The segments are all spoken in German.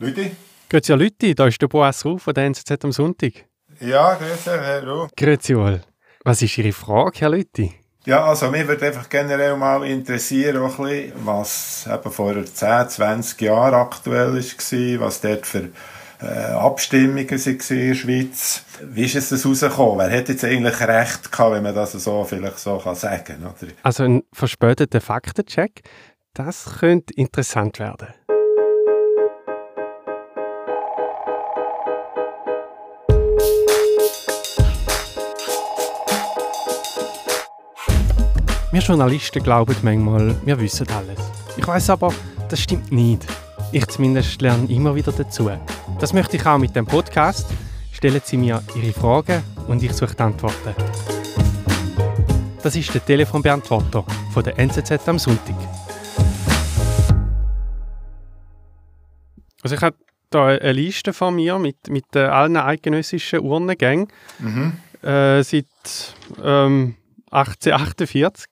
Leute? Grüezi Leute, da ist der Boas Ruf von der NZZ am Sonntag. Ja, grüezi, Herr Ruf. Grüezi wohl. Was ist Ihre Frage, Herr Leute? Ja, also mich würde einfach generell mal interessieren, auch ein bisschen, was eben vor 10, 20 Jahren aktuell war, was dort für äh, Abstimmungen waren in der Schweiz. Wie ist es das rausgekommen? Wer hätte jetzt eigentlich recht gehabt, wenn man das so vielleicht so kann sagen kann? Also ein verspäteter Faktencheck, das könnte interessant werden. Wir Journalisten glauben manchmal, wir wissen alles. Ich weiß aber, das stimmt nicht. Ich zumindest lerne immer wieder dazu. Das möchte ich auch mit dem Podcast. Stellen Sie mir Ihre Fragen und ich suche die Antworten. Das ist der Telefonbeantworter von der NZZ am Sonntag. Also ich habe hier eine Liste von mir mit, mit allen eidgenössischen Urnengängen mhm. äh, seit ähm, 1848.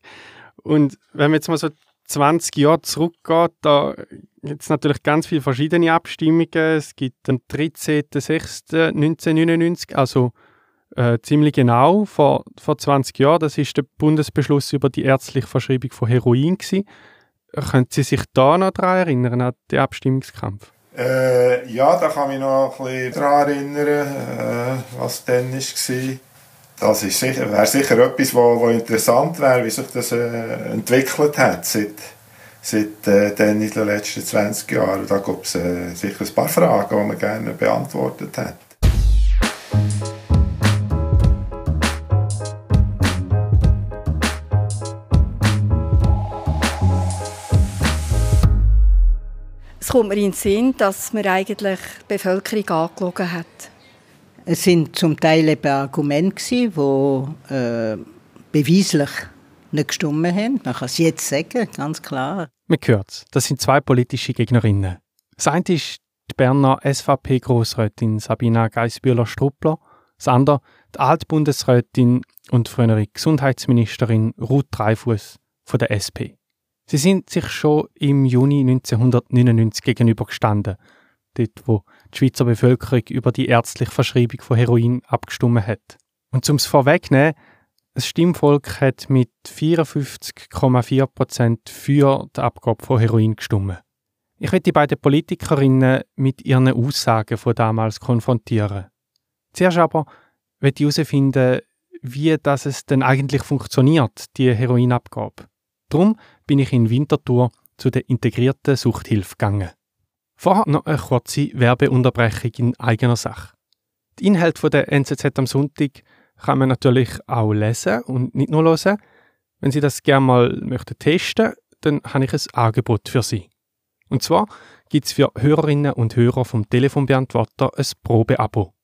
Und wenn man jetzt mal so 20 Jahre zurückgeht, da gibt es natürlich ganz viele verschiedene Abstimmungen. Es gibt den 13.06.1999, also äh, ziemlich genau vor, vor 20 Jahren. Das ist der Bundesbeschluss über die ärztliche Verschreibung von Heroin. Gewesen. Können Sie sich da noch daran erinnern, an den Abstimmungskampf? Äh, ja, da kann ich mich noch ein bisschen daran erinnern, äh, was dann war. Das ist sicher, wäre sicher etwas, wo, wo interessant wäre, wie sich das äh, entwickelt hat seit, seit äh, den letzten 20 Jahren. Da gibt es äh, sicher ein paar Fragen, die man gerne beantwortet hat. Es kommt mir in den Sinn, dass man eigentlich die Bevölkerung angelogen hat. Es sind zum Teil eben Argumente, die äh, beweislich nicht gestimmt haben. Man kann es jetzt sagen, ganz klar. Man hört. Das sind zwei politische Gegnerinnen. Das eine ist die Berner SVP-Grossrätin Sabina Geisbühler-Struppler. Das andere die Altbundesrätin und frühere Gesundheitsministerin Ruth Dreifuss von der SP. Sie sind sich schon im Juni 1999 gegenübergestanden dort wo die Schweizer Bevölkerung über die ärztliche Verschreibung von Heroin abgestimmt hat. Und zum es vorwegnehmen, das Stimmvolk hat mit 54,4 Prozent für die Abgabe von Heroin gestimmt. Ich werde die beiden Politikerinnen mit ihren Aussagen von damals konfrontieren. Zuerst aber werde ich herausfinden, wie das es denn eigentlich funktioniert, die Heroinabgabe. Darum bin ich in Winterthur zu der integrierten Suchthilfe gegangen. Vorher noch eine kurze Werbeunterbrechung in eigener Sache. Die Inhalte der NZZ am Sonntag kann man natürlich auch lesen und nicht nur hören. Wenn Sie das gerne mal möchten testen dann habe ich ein Angebot für Sie. Und zwar gibt es für Hörerinnen und Hörer vom Telefonbeantworter ein Probeabo.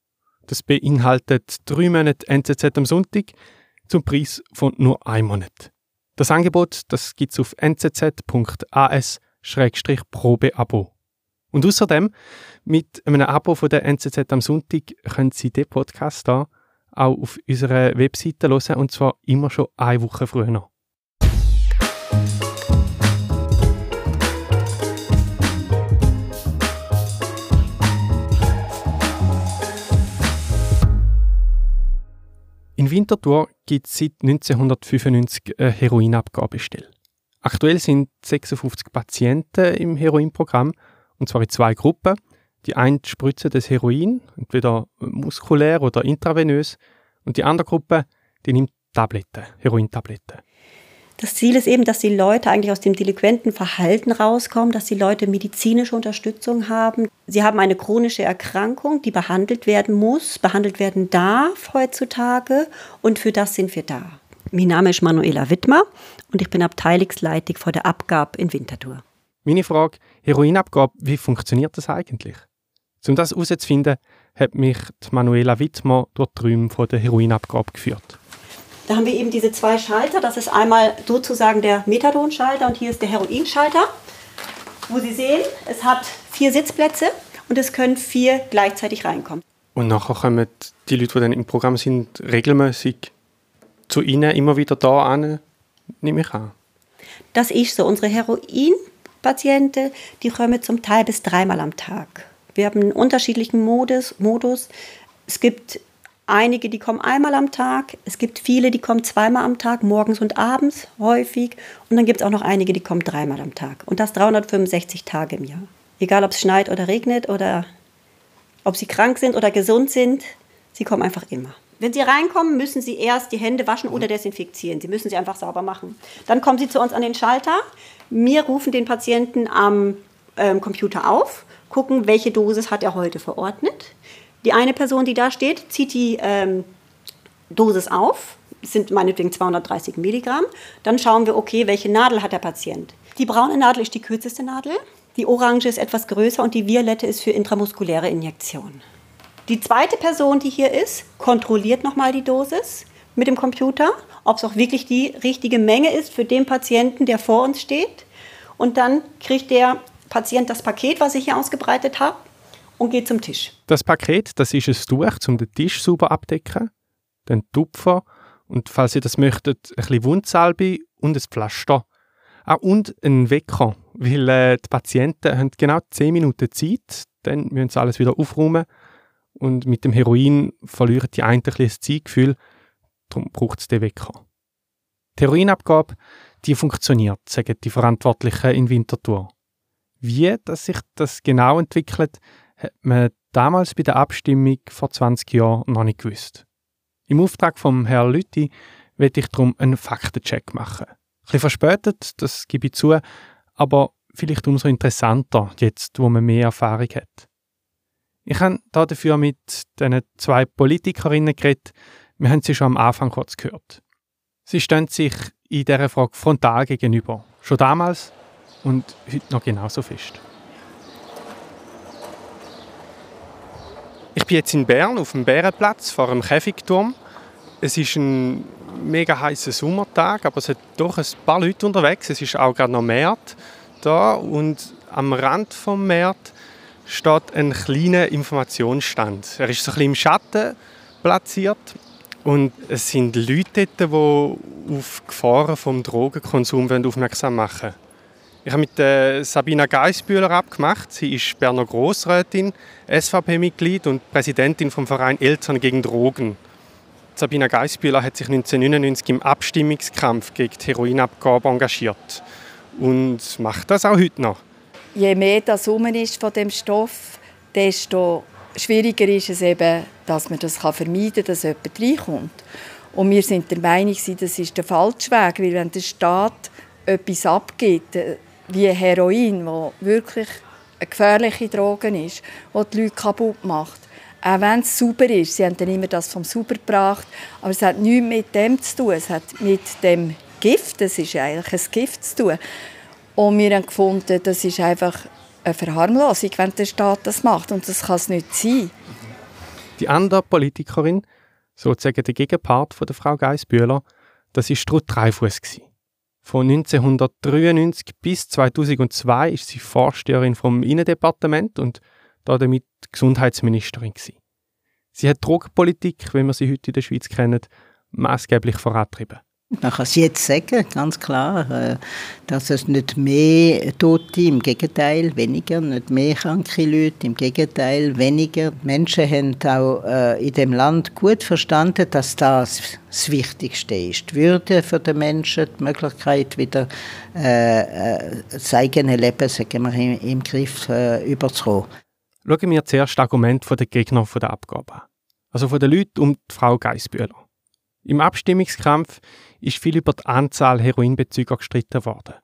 Das beinhaltet drei Monate NZZ am Sonntag zum Preis von nur einem Monat. Das Angebot das gibt es auf nzz.as-probeabo. Und außerdem, mit einem Abo von der NZZ am Sonntag können Sie den Podcast da auch auf unserer Webseite hören und zwar immer schon eine Woche früher. In Winterthur gibt es seit 1995 eine Heroinabgabestelle. Aktuell sind 56 Patienten im Heroinprogramm und zwar in zwei Gruppen. Die eine spritze das Heroin, entweder muskulär oder intravenös, und die andere Gruppe, die nimmt Tabletten, Herointabletten. Das Ziel ist eben, dass die Leute eigentlich aus dem delinquenten Verhalten rauskommen, dass die Leute medizinische Unterstützung haben. Sie haben eine chronische Erkrankung, die behandelt werden muss, behandelt werden darf heutzutage und für das sind wir da. Mein Name ist Manuela Wittmer und ich bin Abteilungsleitung vor der Abgabe in Winterthur. Meine Frage, Heroinabgabe, wie funktioniert das eigentlich? Um das herauszufinden, hat mich Manuela Wittmer durch die Räume der Heroinabgabe geführt. Da haben wir eben diese zwei Schalter. Das ist einmal sozusagen der Methadon-Schalter und hier ist der Heroinschalter. Wo Sie sehen, es hat vier Sitzplätze und es können vier gleichzeitig reinkommen. Und nachher kommen die Leute, die dann im Programm sind, regelmäßig zu Ihnen immer wieder da an, nehme ich an. Das ist so. Unsere Heroin Patienten, die kommen zum Teil bis dreimal am Tag. Wir haben einen unterschiedlichen Modus. Modus. Es gibt einige, die kommen einmal am Tag. Es gibt viele, die kommen zweimal am Tag, morgens und abends häufig. Und dann gibt es auch noch einige, die kommen dreimal am Tag. Und das 365 Tage im Jahr. Egal, ob es schneit oder regnet oder ob sie krank sind oder gesund sind, sie kommen einfach immer. Wenn Sie reinkommen, müssen Sie erst die Hände waschen oder desinfizieren. Sie müssen sie einfach sauber machen. Dann kommen Sie zu uns an den Schalter. Wir rufen den Patienten am ähm, Computer auf, gucken, welche Dosis hat er heute verordnet. Die eine Person, die da steht, zieht die ähm, Dosis auf. Das sind meinetwegen 230 Milligramm. Dann schauen wir, okay, welche Nadel hat der Patient. Die braune Nadel ist die kürzeste Nadel. Die orange ist etwas größer und die violette ist für intramuskuläre Injektion. Die zweite Person, die hier ist, kontrolliert nochmal die Dosis mit dem Computer, ob es auch wirklich die richtige Menge ist für den Patienten, der vor uns steht. Und dann kriegt der Patient das Paket, was ich hier ausgebreitet habe, und geht zum Tisch. Das Paket, das ist ein Tuch, um den Tisch sauber abdecken, den Tupfer und, falls ihr das möchtet, ein bisschen Wundsalbe und ein Pflaster. Ah, und ein Wecker, weil äh, die Patienten haben genau 10 Minuten Zeit, dann müssen sie alles wieder aufräumen und mit dem Heroin verlieren die einen ein bisschen das Zeitgefühl, darum braucht es den Wecker. Die Heroinabgabe, die funktioniert, sagen die Verantwortlichen in Winterthur. Wie dass sich das genau entwickelt, hat man damals bei der Abstimmung vor 20 Jahren noch nicht gewusst. Im Auftrag vom Herrn Lütti werde ich darum einen Faktencheck machen. Ein bisschen verspätet, das gebe ich zu, aber vielleicht umso interessanter, jetzt wo man mehr Erfahrung hat. Ich habe dafür mit diesen zwei Politikerinnen geredet. Wir haben sie schon am Anfang kurz gehört. Sie stehen sich in dieser Frage frontal gegenüber. Schon damals und heute noch genauso fest. Ich bin jetzt in Bern auf dem Bärenplatz vor einem Käfigturm. Es ist ein mega heißer Sommertag, aber es hat doch ein paar Leute unterwegs. Es ist auch gerade noch März da und am Rand vom März steht ein kleiner Informationsstand. Er ist so ein bisschen im Schatten platziert und es sind Leute dort, die auf Gefahren vom Drogenkonsum aufmerksam machen wollen. Ich habe mit äh, Sabina Geisbühler abgemacht. Sie ist Berner Grossrätin, SVP-Mitglied und Präsidentin vom Verein Eltern gegen Drogen. Sabina Geisbühler hat sich 1999 im Abstimmungskampf gegen die Heroinabgabe engagiert und macht das auch heute noch je mehr das rum ist von dem Stoff, desto schwieriger ist es eben, dass man das vermeiden kann, dass jemand reinkommt. Und wir sind der Meinung, das ist der falsche Weg, weil wenn der Staat etwas abgibt, äh, wie Heroin, wo wirklich eine gefährliche Droge ist, die die Leute kaputt macht, auch wenn es sauber ist, sie haben dann immer das vom Sauber gebracht, aber es hat nichts mit dem zu tun, es hat mit dem Gift, es ist eigentlich ein Gift zu tun. Und wir haben gefunden, das ist einfach eine Verharmlosung, wenn der Staat das macht. Und das kann es nicht sein. Die andere Politikerin, sozusagen der Gegenpart von der Frau Geisbühler, das war Ruth Dreifuss. Von 1993 bis 2002 ist sie Vorsteherin vom Innendepartement und damit Gesundheitsministerin. Sie hat Drogenpolitik, wie wir sie heute in der Schweiz kennen, maßgeblich vorantrieben. Man kann es jetzt sagen, ganz klar, äh, dass es nicht mehr Tote, im Gegenteil, weniger, nicht mehr kranke Leute, im Gegenteil, weniger. Die Menschen haben auch äh, in dem Land gut verstanden, dass das das Wichtigste ist. Die Würde für den Menschen, die Möglichkeit, wieder äh, das eigene Leben sagen wir, im, Griff überzukommen. Schauen wir zuerst das Argument der Gegner der Abgabe an. Also von den Leuten um die Frau Geisbühler. Im Abstimmungskampf ist viel über die Anzahl Heroinbezüger gestritten worden.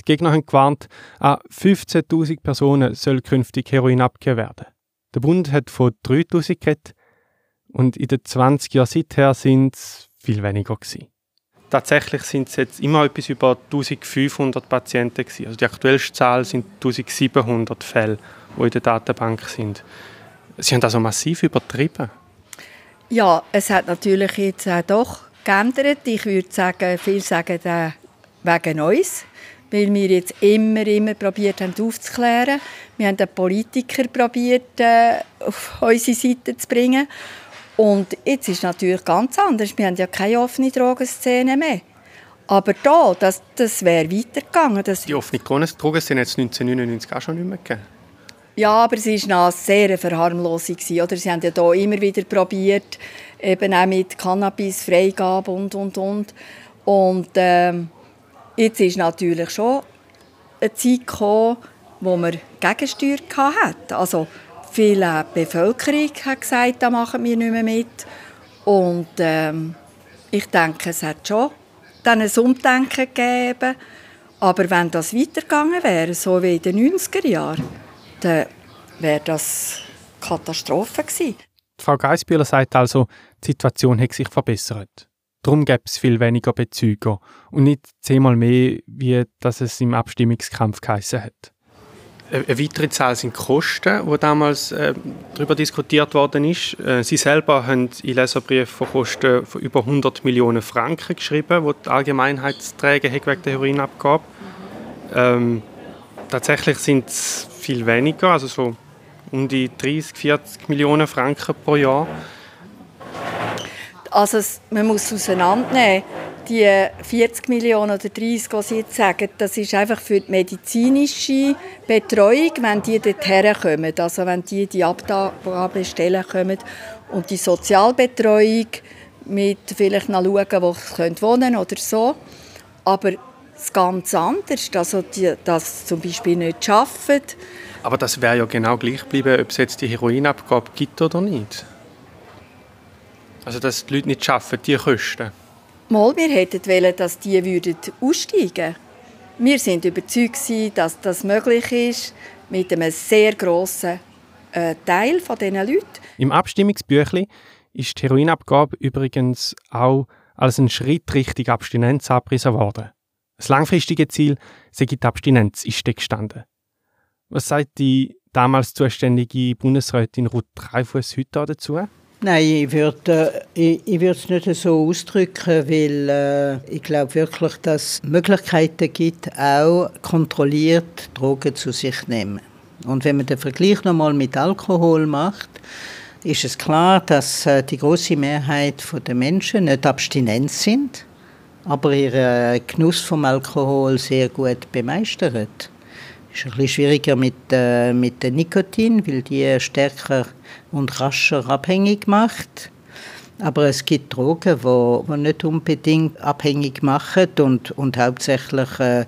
Die Gegner haben gewarnt, an 15.000 Personen soll künftig Heroin abgegeben werden. Der Bund hat von 3.000 geredet und in den 20 Jahren seither sind es viel weniger gewesen. Tatsächlich sind es jetzt immer etwas über 1500 Patienten gewesen. Also die aktuellste Zahl sind 1700 Fälle, die in der Datenbank sind. Sie haben also massiv übertrieben. Ja, es hat natürlich jetzt auch doch geändert. Ich würde sagen, viele sagen äh, wegen uns, weil wir jetzt immer, immer probiert haben aufzuklären. Wir haben den Politiker probiert äh, auf unsere Seite zu bringen. Und jetzt ist es natürlich ganz anders. Wir haben ja keine offene Drogenszene mehr. Aber da, das, das wäre weitergegangen. Das Die offene Drogenszene hat es 1999 auch schon nicht mehr gegeben. Ja, aber es war eine sehr Verharmlosung. Oder? Sie haben ja hier immer wieder probiert, eben auch mit Cannabis, Freigabe und, und, und. Und ähm, jetzt ist natürlich schon eine Zeit gekommen, wo man Gegensteuer hatte. Also viele Bevölkerung hat gesagt, da machen wir nicht mehr mit. Und ähm, ich denke, es hat schon dann ein Umdenken gegeben. Aber wenn das weitergegangen wäre, so wie in den 90er Jahren, dann wäre das Katastrophe gewesen. Frau Geisbühler sagt also, die Situation hat sich verbessert. Darum gäbe es viel weniger Bezüger und nicht zehnmal mehr, wie das es im Abstimmungskampf geheißen hat. Eine weitere Zahl sind die Kosten, die damals äh, darüber diskutiert worden ist. Äh, Sie selber haben in Leserbrief von Kosten von über 100 Millionen Franken geschrieben, die die Allgemeinheit zu tragen hat wegen der Heroinabgabe. Ähm, tatsächlich sind es viel weniger, also so um die 30, 40 Millionen Franken pro Jahr. Also man muss es auseinandernehmen. Die 40 Millionen oder 30, die Sie jetzt sagen, das ist einfach für die medizinische Betreuung, wenn die dorthin kommen. Also wenn die die Abgabestellen kommen. Und die Sozialbetreuung mit vielleicht noch schauen, wo sie wohnen oder so. Aber es ganz anders, also die, dass zum Beispiel nicht arbeiten. Aber das wäre ja genau gleich geblieben, ob es jetzt die Heroinabgabe gibt oder nicht. Also dass die Leute nicht arbeiten, die Kosten. Mal, wir hätten wollen, dass die würden aussteigen Wir sind überzeugt, dass das möglich ist mit einem sehr grossen äh, Teil von diesen Leuten. Im Abstimmungsbüchlein ist die Heroinabgabe übrigens auch als ein Schritt Richtung Abstinenz abgerissen worden. Das langfristige Ziel sei die Abstinenz, ist gestanden. Was sagt die damals zuständige Bundesrätin Ruth Dreifuss heute dazu? Nein, ich würde äh, ich, ich es nicht so ausdrücken, weil äh, ich glaube wirklich, dass es Möglichkeiten gibt, auch kontrolliert Drogen zu sich zu nehmen. Und wenn man den Vergleich nochmal mit Alkohol macht, ist es klar, dass äh, die große Mehrheit der Menschen nicht abstinent sind aber ihren Genuss vom Alkohol sehr gut bemeistert. Es ist ein bisschen schwieriger mit, äh, mit dem Nikotin, weil die stärker und rascher abhängig macht. Aber es gibt Drogen, die, nicht unbedingt abhängig machen und, und hauptsächlich äh,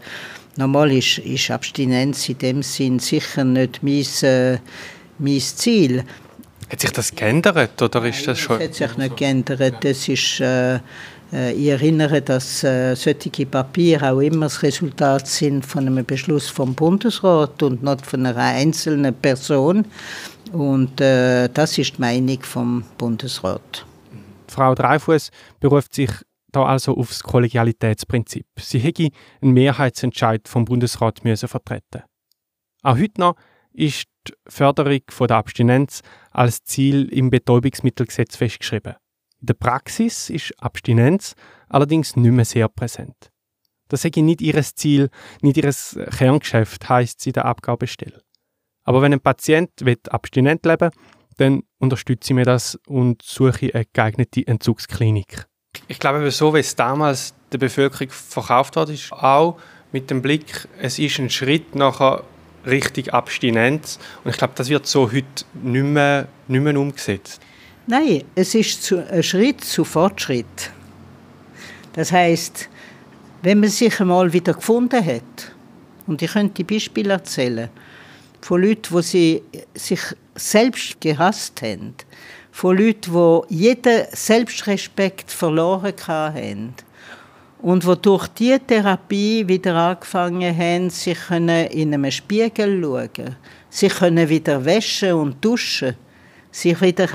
normal ist, ist Abstinenz in dem Sinn sicher nicht mein, äh, mein Ziel. Hat sich das geändert oder ist das schon? Es hat sich nicht geändert. Das ist äh, äh, ich erinnere, dass äh, solche Papiere auch immer das Resultat sind von einem Beschluss vom Bundesrat und nicht von einer einzelnen Person. Und äh, das ist die Meinung vom Bundesrat. Frau Dreifuß beruft sich da also auf das Kollegialitätsprinzip. Sie hätte einen Mehrheitsentscheid vom Bundesrat müssen vertreten. Auch heute noch ist die Förderung von der Abstinenz als Ziel im Betäubungsmittelgesetz festgeschrieben. In der Praxis ist Abstinenz allerdings nicht mehr sehr präsent. Das ist nicht ihr Ziel, nicht ihr Kerngeschäft, heisst sie der Abgabestelle. Aber wenn ein Patient will abstinent leben dann unterstütze ich mir das und suche eine geeignete Entzugsklinik. Ich glaube, so wie es damals der Bevölkerung verkauft hat, ist auch mit dem Blick, es ist ein Schritt nachher Richtung Abstinenz. Und ich glaube, das wird so heute nicht mehr, nicht mehr umgesetzt. Nein, es ist ein Schritt zu Fortschritt. Das heißt, wenn man sich einmal wieder gefunden hat, und ich könnte Beispiele erzählen, von Leuten, die sie sich selbst gehasst haben, von Leuten, die jeden Selbstrespekt verloren haben. Und die durch diese Therapie wieder angefangen haben, sich in einem Spiegel zu schauen, sich wieder waschen und duschen. Sich wieder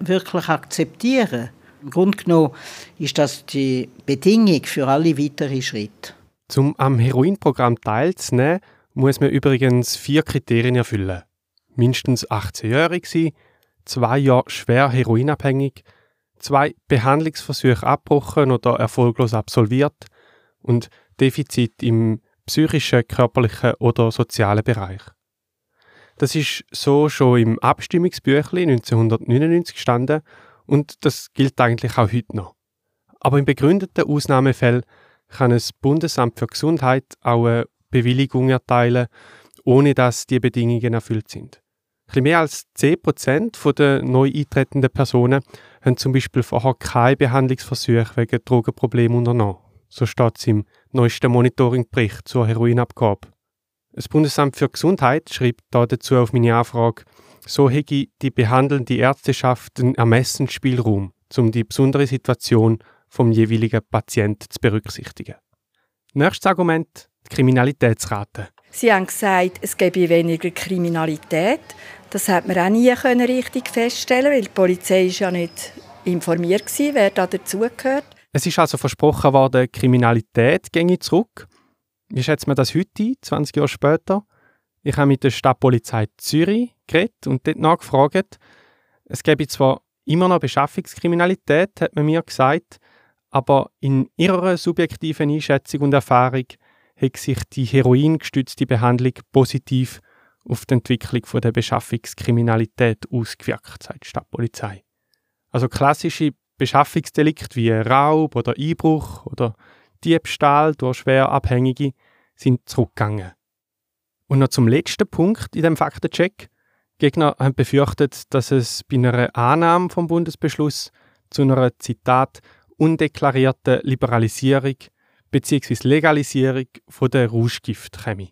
wirklich akzeptieren. Im Grunde genommen ist das die Bedingung für alle weiteren Schritte. Um am Heroinprogramm teilzunehmen, muss man übrigens vier Kriterien erfüllen. Mindestens 18-jährig sein, zwei Jahre schwer heroinabhängig, zwei Behandlungsversuche abgebrochen oder erfolglos absolviert und Defizit im psychischen, körperlichen oder sozialen Bereich. Das ist so schon im Abstimmungsbüchlein 1999 gestanden und das gilt eigentlich auch heute noch. Aber in begründeten Ausnahmefällen kann das Bundesamt für Gesundheit auch eine Bewilligung erteilen ohne dass die Bedingungen erfüllt sind. Ein mehr als 10% der neu eintretenden Personen haben zum Beispiel vorher keine Behandlungsversuche wegen Drogenproblemen unternommen. So steht es im neuesten Monitoringbericht zur Heroinabgabe. Das Bundesamt für Gesundheit schreibt dazu auf meine Anfrage, so hätte die behandelnde Ärzteschaft einen Ermessensspielraum, um die besondere Situation vom jeweiligen Patienten zu berücksichtigen. Nächstes Argument, die Kriminalitätsrate. Sie haben gesagt, es gebe weniger Kriminalität. Das hat man auch nie richtig feststellen weil die Polizei ist ja nicht informiert war, wer da dazugehört. Es ist also versprochen worden, die Kriminalität ginge zurück. Wie schätzt man das heute, 20 Jahre später? Ich habe mit der Stadtpolizei Zürich geredet und dort nachgefragt. Es gäbe zwar immer noch Beschaffungskriminalität, hat man mir gesagt, aber in ihrer subjektiven Einschätzung und Erfahrung hat sich die heroingestützte Behandlung positiv auf die Entwicklung der Beschaffungskriminalität ausgewirkt, sagt die Stadtpolizei. Also klassische Beschaffungsdelikte wie Raub oder Einbruch oder Diebstahl durch schwer Abhängige sind zurückgegangen. Und noch zum letzten Punkt in dem Faktencheck. Gegner haben befürchtet, dass es bei einer Annahme vom Bundesbeschluss zu einer Zitat undeklarierten Liberalisierung bzw. Legalisierung der Rauschgift käme.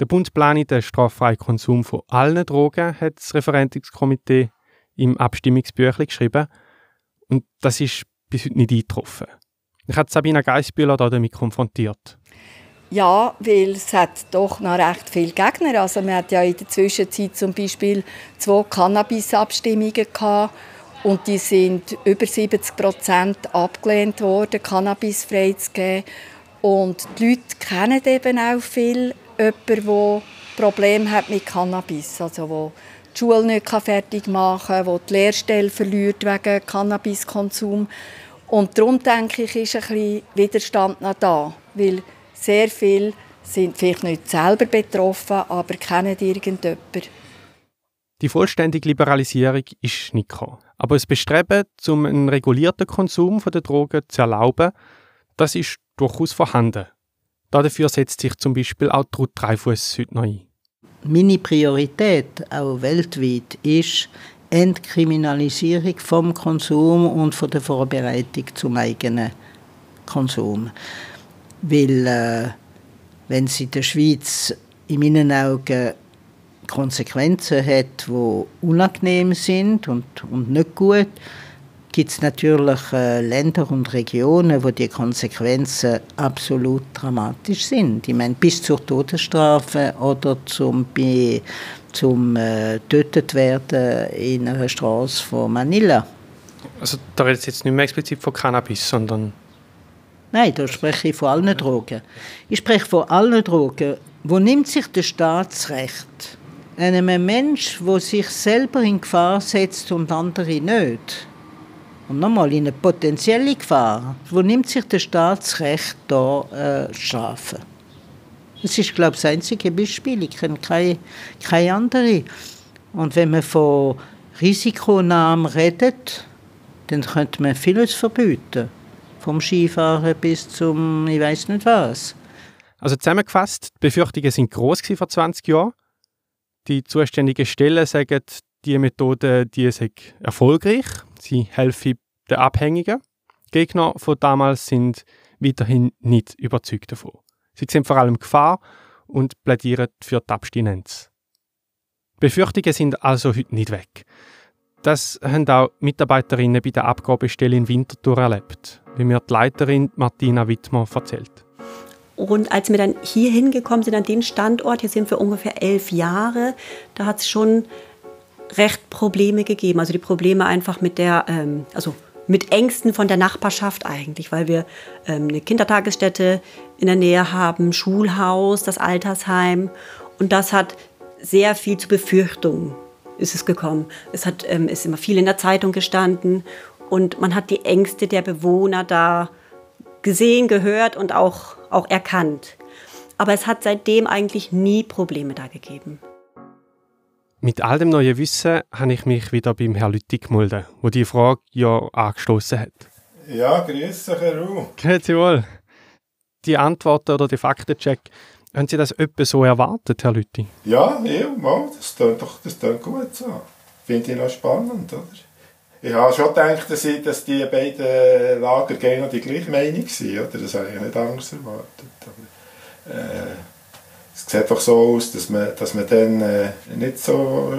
Der Bund plane den straffreien Konsum von allen Drogen, hat das Referendumskomitee im Abstimmungsbüchlein geschrieben. Und das ist bis heute nicht eingetroffen. Ich habe Sabina Geissbühler damit konfrontiert. Ja, weil es hat doch noch recht viele Gegner. Also man hat ja in der Zwischenzeit zum Beispiel zwei Cannabis-Abstimmungen und die sind über 70 Prozent abgelehnt worden, Cannabis freizugeben. Und die Leute kennen eben auch viel jemanden, der Probleme hat mit Cannabis, also wo die Schule nicht fertig machen kann, wo die Lehrstelle verliert wegen Cannabiskonsum. Und darum denke ich, ist ein bisschen Widerstand noch da, weil sehr viele sind vielleicht nicht selber betroffen, aber kennen irgendjemanden. Die vollständige Liberalisierung ist nicht gekommen. Aber das Bestreben, um einen regulierten Konsum der Drogen zu erlauben, das ist durchaus vorhanden. Dafür setzt sich zum Beispiel auch Ruth Dreifuss heute noch ein. Meine Priorität, auch weltweit, ist Entkriminalisierung vom Konsum und von der Vorbereitung zum eigenen Konsum. Weil, äh, wenn es in der Schweiz in meinen Augen Konsequenzen hat, die unangenehm sind und, und nicht gut, gibt es natürlich äh, Länder und Regionen, wo die Konsequenzen absolut dramatisch sind. Ich meine, bis zur Todesstrafe oder zum, zum äh, tötet werden in einer Straße von Manila. Also da redet jetzt nicht mehr explizit von Cannabis, sondern... Nein, da spreche ich von allen Drogen. Ich spreche von allen Drogen. Wo nimmt sich das Staatsrecht? Einem Mensch, der sich selber in Gefahr setzt und andere nicht. Und nochmal, in eine potenzielle Gefahr, wo nimmt sich das Staatsrecht da äh, Strafe? Das ist, glaube ich, das einzige Beispiel. Ich kenne keine, keine andere. Und wenn man von Risikonahmen redet, dann könnte man vieles verbieten. Vom Skifahren bis zum, ich weiß nicht was. Also zusammengefasst, die Befürchtungen sind groß vor 20 Jahren. Die zuständigen Stellen sagen, die Methode die sei erfolgreich. Sie helfen den Abhängigen. Gegner von damals sind weiterhin nicht überzeugt davon. Sie sehen vor allem Gefahr und plädieren für die Abstinenz. Befürchtungen sind also heute nicht weg. Das haben auch Mitarbeiterinnen bei der Abgabestelle in Winterthur erlebt, wie mir die Leiterin Martina Wittmer erzählt. Und als wir dann hier hingekommen sind, an den Standort, hier sind wir ungefähr elf Jahre, da hat es schon recht Probleme gegeben. Also die Probleme einfach mit der, ähm, also mit Ängsten von der Nachbarschaft eigentlich, weil wir ähm, eine Kindertagesstätte in der Nähe haben, Schulhaus, das Altersheim. Und das hat sehr viel zu Befürchtungen ist es gekommen. Es hat, ähm, ist immer viel in der Zeitung gestanden und man hat die Ängste der Bewohner da gesehen, gehört und auch, auch erkannt. Aber es hat seitdem eigentlich nie Probleme da gegeben. Mit all dem neuen Wissen habe ich mich wieder beim Herrn Lüttig gemeldet, wo die Frage ja angestoßen hat. Ja, grüß dich, Herr Ruh. Grüezi wohl. Die Antworten oder der Faktencheck Haben Sie das etwa so erwartet, Herr Lütti? Ja, ja, mal, das klingt doch das klingt gut so. Finde ich noch spannend, oder? Ich habe schon gedacht, dass, ich, dass die beiden Lager gerne die gleiche Meinung sind, oder? Das habe ich nicht anders erwartet. Aber, äh, es sieht doch so aus, dass man, dass man dann äh, nicht so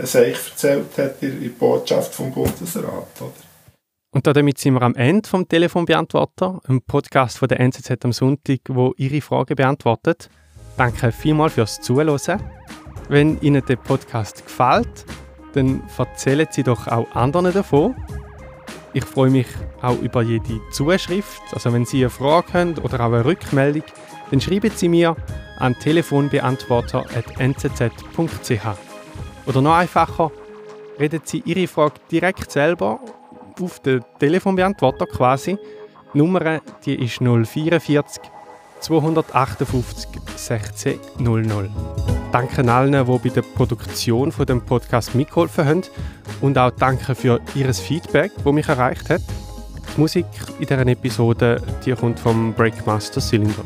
äh, Seich erzählt hat in der Botschaft vom Bundesrat, oder? Und damit sind wir am Ende vom Telefonbeantworter, einem Podcast von der NZZ am Sonntag, wo Ihre Fragen beantwortet. Danke vielmals fürs Zuhören. Wenn Ihnen der Podcast gefällt, dann erzählen Sie doch auch anderen davon. Ich freue mich auch über jede Zuschrift. Also wenn Sie eine Frage haben oder auch eine Rückmeldung, dann schreiben Sie mir an telefonbeantworter.nzz.ch. Oder noch einfacher, reden Sie Ihre Frage direkt selber auf den Telefonbeantworter quasi. Die Nummer die ist 044 258 16 00. Danke allen, die bei der Produktion von dem Podcast mitgeholfen haben und auch danke für Ihr Feedback, das mich erreicht hat. Die Musik in dieser Episode die kommt vom Breakmaster Cylinder.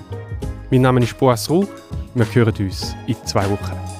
Mein Name ist Boas Ruh. Wir hören uns in zwei Wochen.